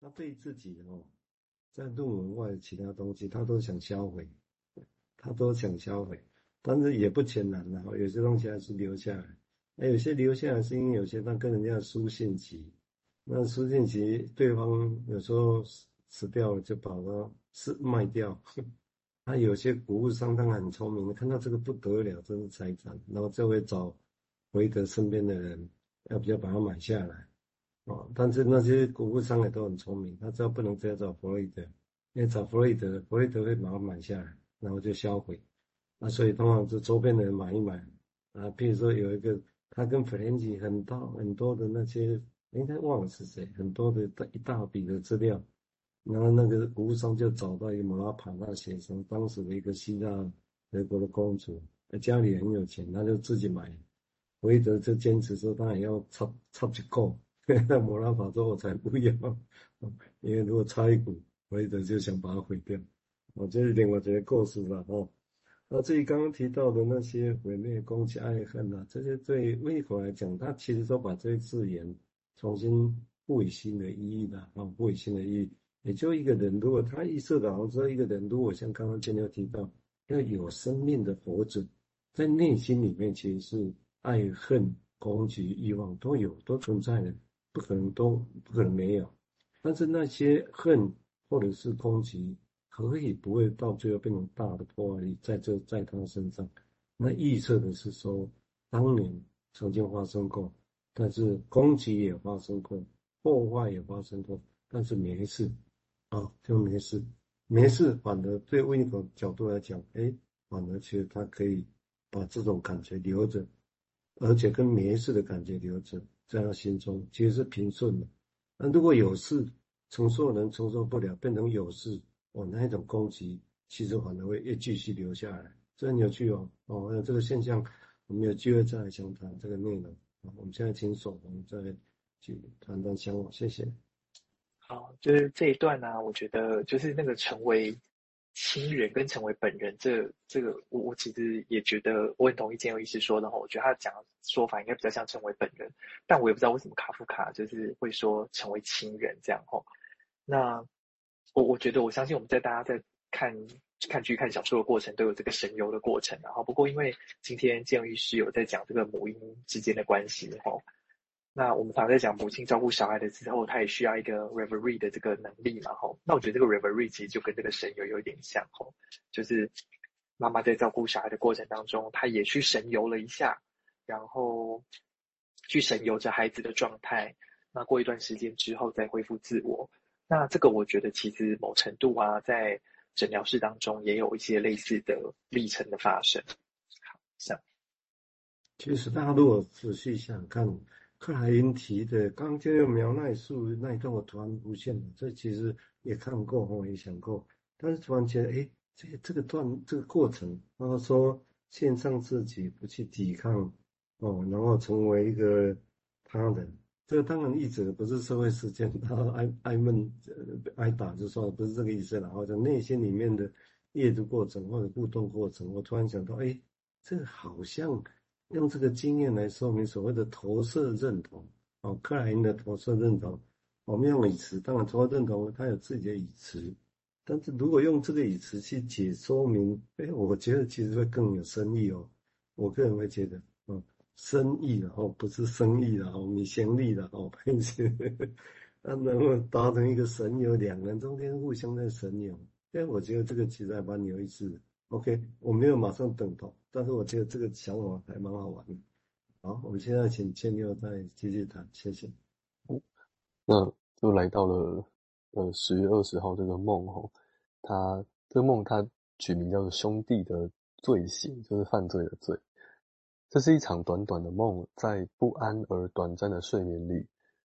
他对自己哦，在论文外的其他东西，他都想销毁，他都想销毁，但是也不全然的，有些东西还是留下来。那有些留下来是因为有些他跟人家书信集，那书信集对方有时候死掉了，就把它是卖掉。他有些古物商当然很聪明，看到这个不得了，这是财产，然后就会找回德身边的人，要不要把它买下来。哦，但是那些古物商也都很聪明，他知道不能直接找弗洛伊德，因为找弗洛伊德，弗洛伊德会把它买下来，然后就销毁。那所以通常是周边的人买一买啊，譬如说有一个他跟弗兰奇很大很多的那些，应该忘了是谁，很多的一大笔的资料，然后那个古物商就找到一个马拉帕纳先生，当时的一个希腊德国的公主，家里很有钱，他就自己买，弗洛伊德就坚持说他也要差差不够。那 摩拉法说：“我才不要，因为如果差一股，弗洛伊德就想把它毁掉。我这一点我觉得够死了哦。那至于刚刚提到的那些毁灭、攻击、爱恨啊，这些对胃口来讲，他其实都把这些字眼重新赋予新的意义的啊，赋予新的意义。也就一个人，如果他意识到，说一个人如果像刚刚建六提到，要有生命的活着，在内心里面其实是爱恨、攻击、欲望都有，都存在的。不可能都不可能没有，但是那些恨或者是攻击，可以不会到最后变成大的破坏力在这在他身上。那预测的是说，当年曾经发生过，但是攻击也发生过，破坏也发生过，但是没事啊，就没事，没事。反而对另一个角度来讲，哎，反而其实他可以把这种感觉留着，而且跟没事的感觉留着。在他心中其实是平顺的，那如果有事承受人承受不了，变成有事，哦，那一种攻击其实反而会越继续留下来，这很有趣哦。哦，那这个现象，我们有机会再来详谈这个内容。我们现在请守，我们再去谈谈相往，谢谢。好，就是这一段呢，我觉得就是那个成为。亲人跟成为本人，这这个我我其实也觉得我很同意建佑医师说的话，我觉得他讲的说法应该比较像成为本人，但我也不知道为什么卡夫卡就是会说成为亲人这样哈。那我我觉得我相信我们在大家在看看剧看小说的过程都有这个神游的过程，然后不过因为今天建佑医师有在讲这个母婴之间的关系哈。那我们常在讲母亲照顾小孩的时候，她也需要一个 reverie 的这个能力嘛，吼。那我觉得这个 reverie 其实就跟这个神游有一点像，吼，就是妈妈在照顾小孩的过程当中，她也去神游了一下，然后去神游着孩子的状态。那过一段时间之后再恢复自我。那这个我觉得其实某程度啊，在诊疗室当中也有一些类似的历程的发生。好，像其实大家如果仔细想看。克莱因提的，刚刚就苗奈树那一段，我突然浮现了。这其实也看过，我也想过，但是突然觉得，哎，这这个段这个过程，然后说献上自己，不去抵抗，哦，然后成为一个他人。这个当然译者不是社会事件，他挨挨闷挨打就算了，不是这个意思了。或者内心里面的阅读过程或者互动过程，我突然想到，哎，这好像。用这个经验来说明所谓的投射认同，哦，克莱因的投射认同，我们用语词，当然投射认同它有自己的语词，但是如果用这个语词去解说明，哎，我觉得其实会更有深意哦。我个人会觉得，哦，深意的哦，不是生意的哦，米先利的哦，并且，那能够达成一个神游，两个人中间互相在神游，哎，我觉得这个其实还蛮有意思的。OK，我没有马上等同，但是我觉得这个想法还蛮好玩的。好，我们现在请建六再继续谈，谢谢。那就来到了呃十月二十号这个梦吼，他这个梦他取名叫做兄弟的罪行，就是犯罪的罪。这是一场短短的梦，在不安而短暂的睡眠里，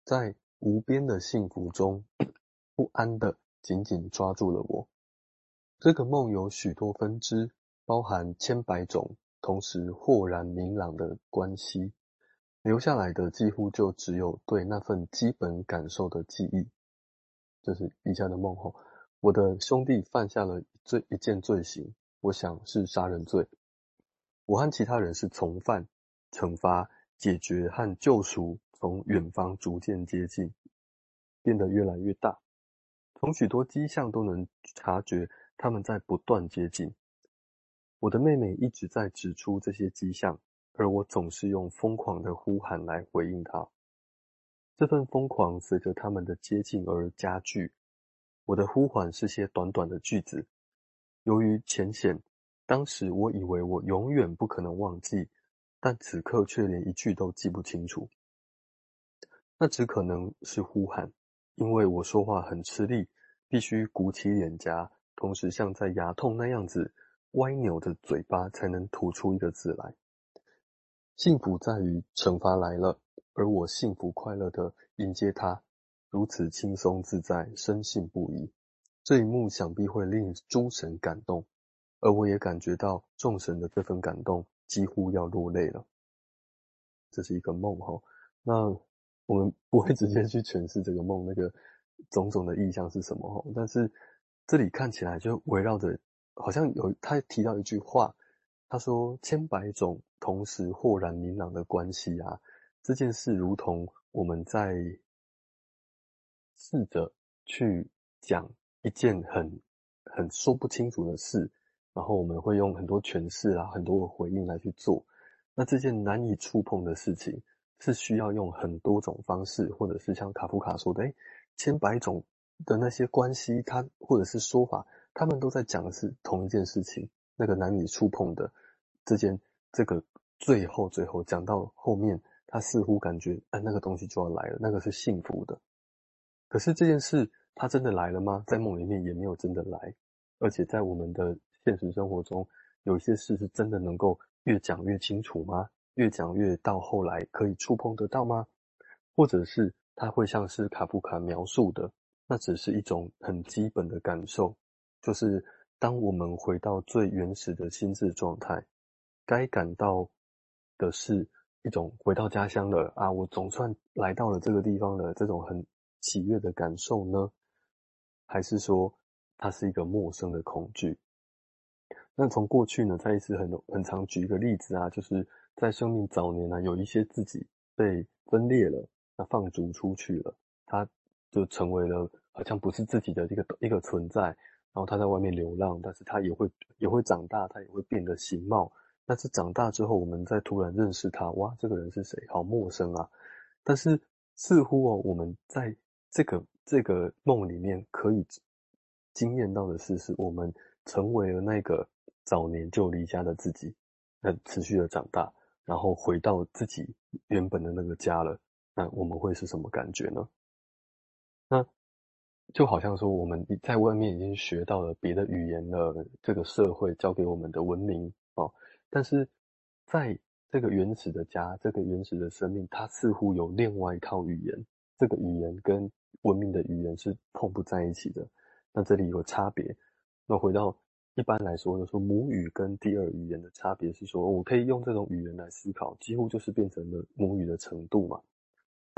在无边的幸福中，不安的紧紧抓住了我。这个梦有许多分支，包含千百种，同时豁然明朗的关系。留下来的几乎就只有对那份基本感受的记忆。这是以下的梦后，我的兄弟犯下了罪一件罪行，我想是杀人罪。我和其他人是从犯，惩罚、解决和救赎从远方逐渐接近，变得越来越大，从许多迹象都能察觉他们在不断接近。我的妹妹一直在指出这些迹象，而我总是用疯狂的呼喊来回应她。这份疯狂随着他们的接近而加剧。我的呼唤是些短短的句子，由于浅显，当时我以为我永远不可能忘记，但此刻却连一句都记不清楚。那只可能是呼喊，因为我说话很吃力，必须鼓起脸颊，同时像在牙痛那样子歪扭着嘴巴，才能吐出一个字来。幸福在于惩罚来了。而我幸福快乐地迎接它，如此轻松自在，深信不疑。这一幕想必会令诸神感动，而我也感觉到众神的这份感动，几乎要落泪了。这是一个梦哈，那我们不会直接去诠释这个梦那个种种的意象是什么哈，但是这里看起来就围绕着，好像有他提到一句话，他说千百种同时豁然明朗的关系啊。这件事如同我们在试着去讲一件很很说不清楚的事，然后我们会用很多诠释啊、很多的回应来去做。那这件难以触碰的事情，是需要用很多种方式，或者是像卡夫卡说的，诶，千百种的那些关系，它或者是说法，他们都在讲的是同一件事情。那个难以触碰的这件，这个最后最后讲到后面。他似乎感觉，哎，那个东西就要来了，那个是幸福的。可是这件事，它真的来了吗？在梦里面也没有真的来，而且在我们的现实生活中，有些事是真的能够越讲越清楚吗？越讲越到后来可以触碰得到吗？或者是它会像是卡夫卡描述的，那只是一种很基本的感受，就是当我们回到最原始的心智状态，该感到的是。一种回到家乡了啊！我总算来到了这个地方了，这种很喜悦的感受呢？还是说它是一个陌生的恐惧？那从过去呢，再一次很很常举一个例子啊，就是在生命早年呢、有一些自己被分裂了，那放逐出去了，他就成为了好像不是自己的一个一个存在，然后他在外面流浪，但是他也会也会长大，他也会变得形貌。但是长大之后，我们再突然认识他，哇，这个人是谁？好陌生啊！但是似乎哦，我们在这个这个梦里面可以经验到的事，是我们成为了那个早年就离家的自己，那持续的长大，然后回到自己原本的那个家了。那我们会是什么感觉呢？那就好像说，我们在外面已经学到了别的语言了，这个社会教给我们的文明哦。但是，在这个原始的家，这个原始的生命，它似乎有另外一套语言。这个语言跟文明的语言是碰不在一起的。那这里有差别。那回到一般来说，就说母语跟第二语言的差别是说，我可以用这种语言来思考，几乎就是变成了母语的程度嘛。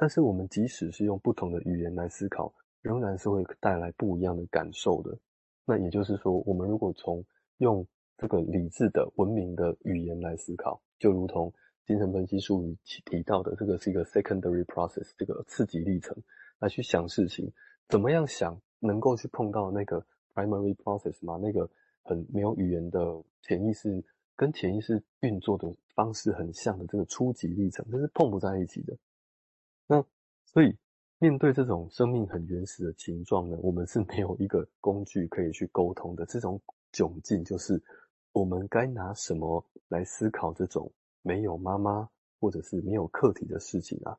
但是我们即使是用不同的语言来思考，仍然是会带来不一样的感受的。那也就是说，我们如果从用这个理智的文明的语言来思考，就如同精神分析术语提提到的，这个是一个 secondary process，这个次级历程来去想事情，怎么样想能够去碰到那个 primary process 嘛？那个很没有语言的潜意识跟潜意识运作的方式很像的这个初级历程，这是碰不在一起的。所以面对这种生命很原始的情状呢，我们是没有一个工具可以去沟通的。这种窘境就是。我们该拿什么来思考这种没有妈妈或者是没有客体的事情啊？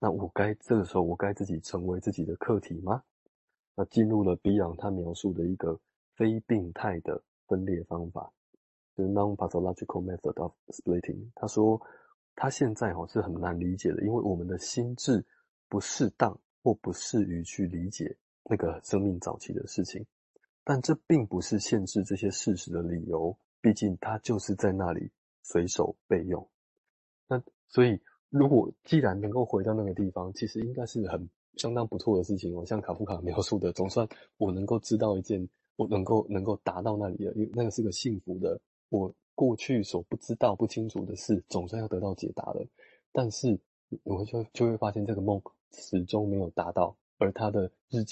那我该这个时候我该自己成为自己的客体吗？那进入了比昂他描述的一个非病态的分裂方法，就是 non-pathological method of splitting。他说他现在哦是很难理解的，因为我们的心智不适当或不适于去理解那个生命早期的事情，但这并不是限制这些事实的理由。毕竟它就是在那里随手备用，那所以如果既然能够回到那个地方，其实应该是很相当不错的事情哦。像卡夫卡描述的，总算我能够知道一件，我能够能够达到那里了，因为那个是个幸福的。我过去所不知道、不清楚的事，总算要得到解答了。但是我就就会发现这个梦始终没有达到，而他的日记。